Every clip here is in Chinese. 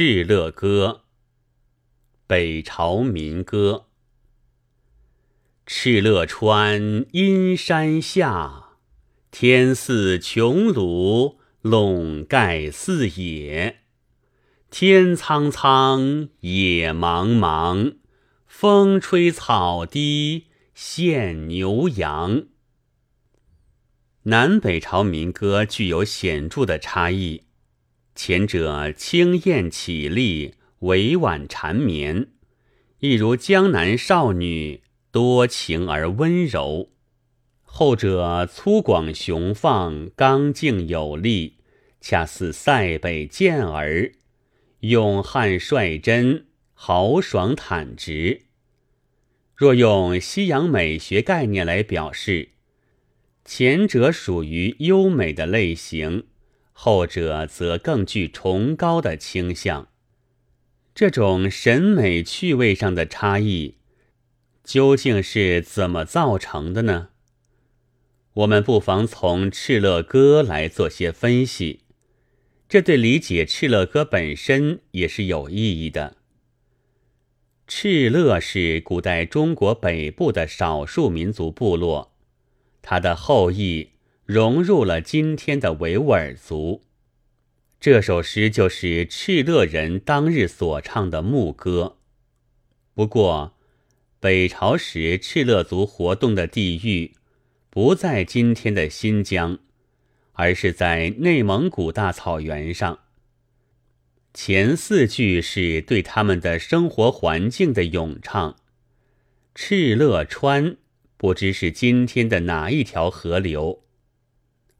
敕勒歌，北朝民歌。敕勒川，阴山下，天似穹庐，笼盖四野。天苍苍，野茫茫，风吹草低见牛羊。南北朝民歌具有显著的差异。前者清艳绮丽，委婉缠绵，一如江南少女，多情而温柔；后者粗犷雄放，刚劲有力，恰似塞北健儿，勇悍率真，豪爽坦直。若用西洋美学概念来表示，前者属于优美的类型。后者则更具崇高的倾向。这种审美趣味上的差异，究竟是怎么造成的呢？我们不妨从《敕勒歌》来做些分析，这对理解《敕勒歌》本身也是有意义的。敕勒是古代中国北部的少数民族部落，他的后裔。融入了今天的维吾尔族。这首诗就是敕勒人当日所唱的牧歌。不过，北朝时敕勒族活动的地域不在今天的新疆，而是在内蒙古大草原上。前四句是对他们的生活环境的咏唱。敕勒川不知是今天的哪一条河流。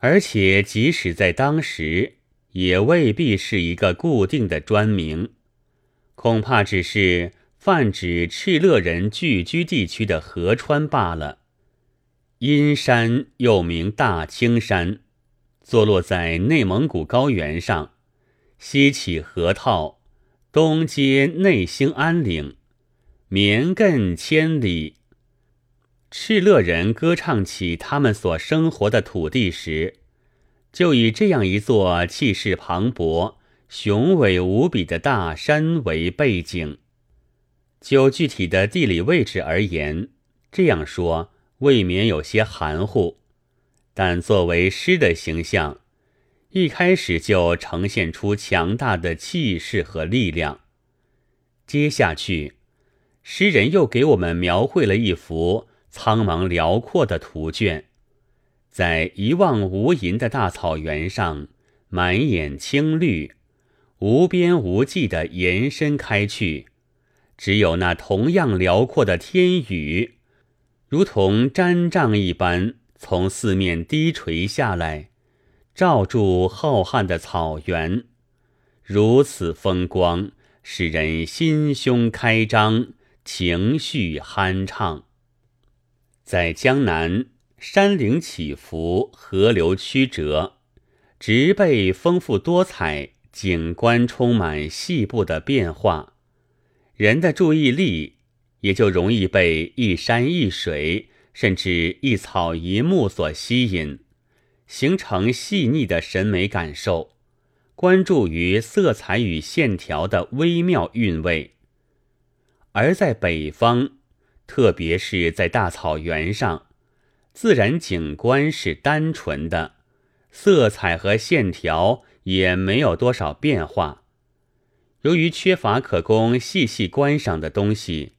而且，即使在当时，也未必是一个固定的专名，恐怕只是泛指敕勒人聚居地区的河川罢了。阴山又名大青山，坐落在内蒙古高原上，西起河套，东接内兴安岭，绵亘千里。敕勒人歌唱起他们所生活的土地时，就以这样一座气势磅礴、雄伟无比的大山为背景。就具体的地理位置而言，这样说未免有些含糊，但作为诗的形象，一开始就呈现出强大的气势和力量。接下去，诗人又给我们描绘了一幅。苍茫辽阔的图卷，在一望无垠的大草原上满眼青绿，无边无际的延伸开去。只有那同样辽阔的天宇，如同毡帐一般从四面低垂下来，罩住浩瀚的草原。如此风光，使人心胸开张，情绪酣畅。在江南，山岭起伏，河流曲折，植被丰富多彩，景观充满细部的变化，人的注意力也就容易被一山一水，甚至一草一木所吸引，形成细腻的审美感受，关注于色彩与线条的微妙韵味，而在北方。特别是在大草原上，自然景观是单纯的，色彩和线条也没有多少变化。由于缺乏可供细细观赏的东西，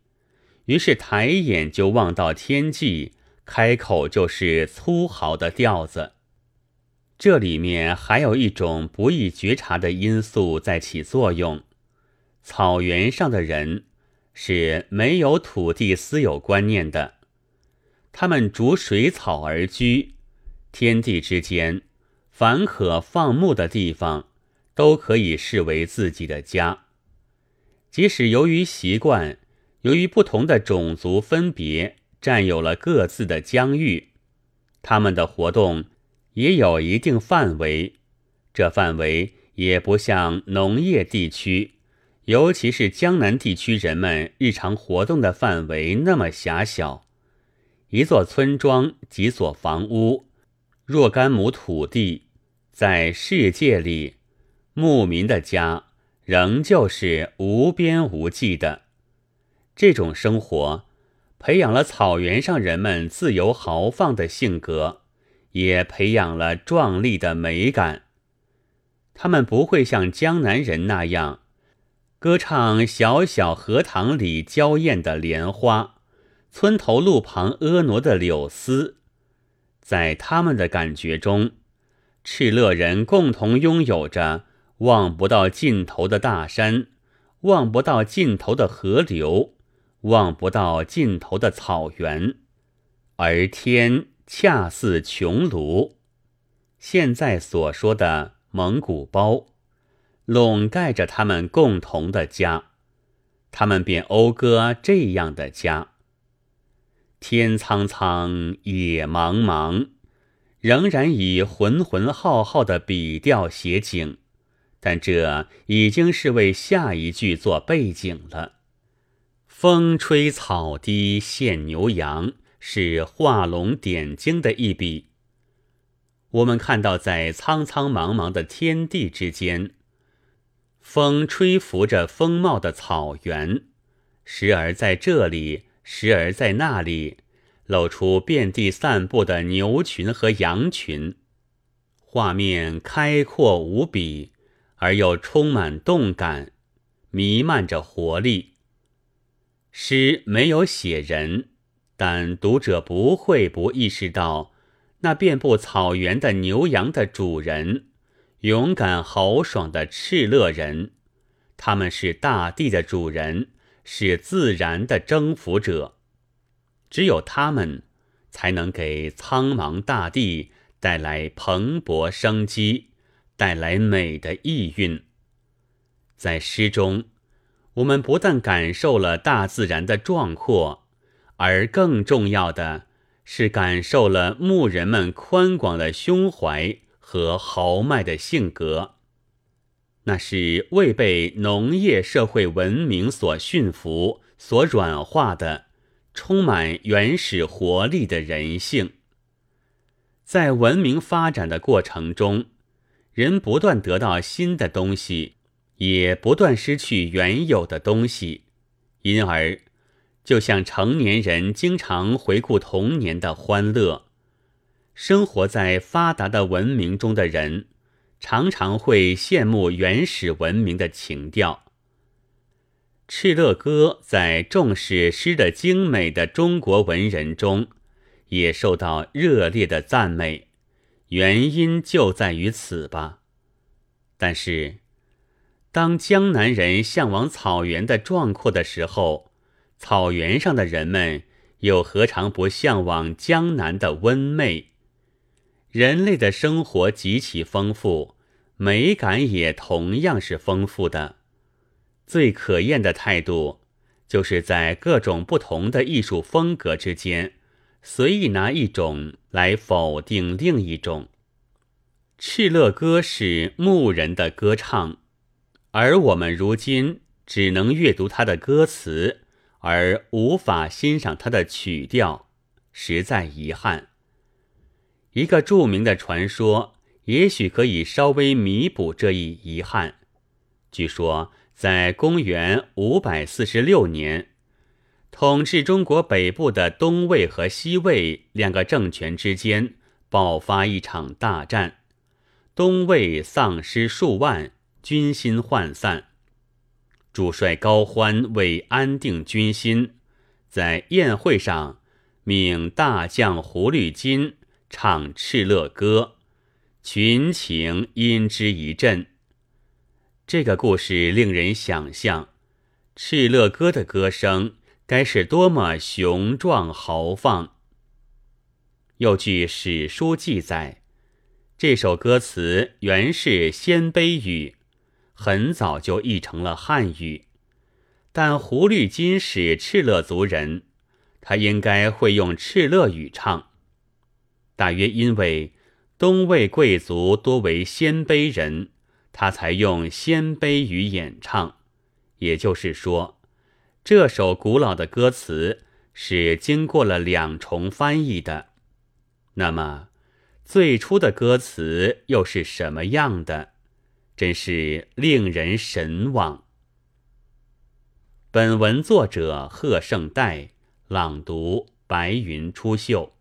于是抬眼就望到天际，开口就是粗豪的调子。这里面还有一种不易觉察的因素在起作用：草原上的人。是没有土地私有观念的，他们逐水草而居，天地之间，凡可放牧的地方，都可以视为自己的家。即使由于习惯，由于不同的种族分别占有了各自的疆域，他们的活动也有一定范围，这范围也不像农业地区。尤其是江南地区人们日常活动的范围那么狭小，一座村庄几所房屋，若干亩土地，在世界里，牧民的家仍旧是无边无际的。这种生活培养了草原上人们自由豪放的性格，也培养了壮丽的美感。他们不会像江南人那样歌唱小小荷塘里娇艳的莲花，村头路旁婀娜的柳丝。在他们的感觉中，敕勒人共同拥有着望不到尽头的大山，望不到尽头的河流，望不到尽头的草原，而天恰似穹庐。现在所说的蒙古包，笼盖着他们共同的家，他们便讴歌这样的家。天苍苍，野茫茫，仍然以浑浑浩浩的笔调写景，但这已经是为下一句做背景了。风吹草低见牛羊，是画龙点睛的一笔。我们看到，在苍苍茫茫的天地之间，风吹拂着丰茂的草原，时而在这里。时而在那里露出遍地散布的牛群和羊群，画面开阔无比，而又充满动感，弥漫着活力。诗没有写人，但读者不会不意识到，那遍布草原的牛羊的主人，勇敢豪爽的敕勒人，他们是大地的主人。是自然的征服者，只有他们才能给苍茫大地带来蓬勃生机，带来美的意蕴。在诗中，我们不但感受了大自然的壮阔，而更重要的是感受了牧人们宽广的胸怀和豪迈的性格。那是未被农业社会文明所驯服、所软化的，充满原始活力的人性。在文明发展的过程中，人不断得到新的东西，也不断失去原有的东西，因而，就像成年人经常回顾童年的欢乐，生活在发达的文明中的人。常常会羡慕原始文明的情调。敕勒歌在重视诗的精美的中国文人中，也受到热烈的赞美，原因就在于此吧。但是，当江南人向往草原的壮阔的时候，草原上的人们又何尝不向往江南的温媚？人类的生活极其丰富，美感也同样是丰富的。最可厌的态度，就是在各种不同的艺术风格之间，随意拿一种来否定另一种。敕勒歌是牧人的歌唱，而我们如今只能阅读他的歌词，而无法欣赏他的曲调，实在遗憾。一个著名的传说，也许可以稍微弥补这一遗憾。据说，在公元五百四十六年，统治中国北部的东魏和西魏两个政权之间爆发一场大战，东魏丧失数万，军心涣散。主帅高欢为安定军心，在宴会上命大将胡律金。唱敕勒歌，群情因之一振。这个故事令人想象，敕勒歌的歌声该是多么雄壮豪放。又据史书记载，这首歌词原是鲜卑语，很早就译成了汉语。但胡律金是敕勒族人，他应该会用敕勒语唱。大约因为东魏贵族多为鲜卑人，他才用鲜卑语演唱。也就是说，这首古老的歌词是经过了两重翻译的。那么，最初的歌词又是什么样的？真是令人神往。本文作者贺圣代朗读：白云出岫。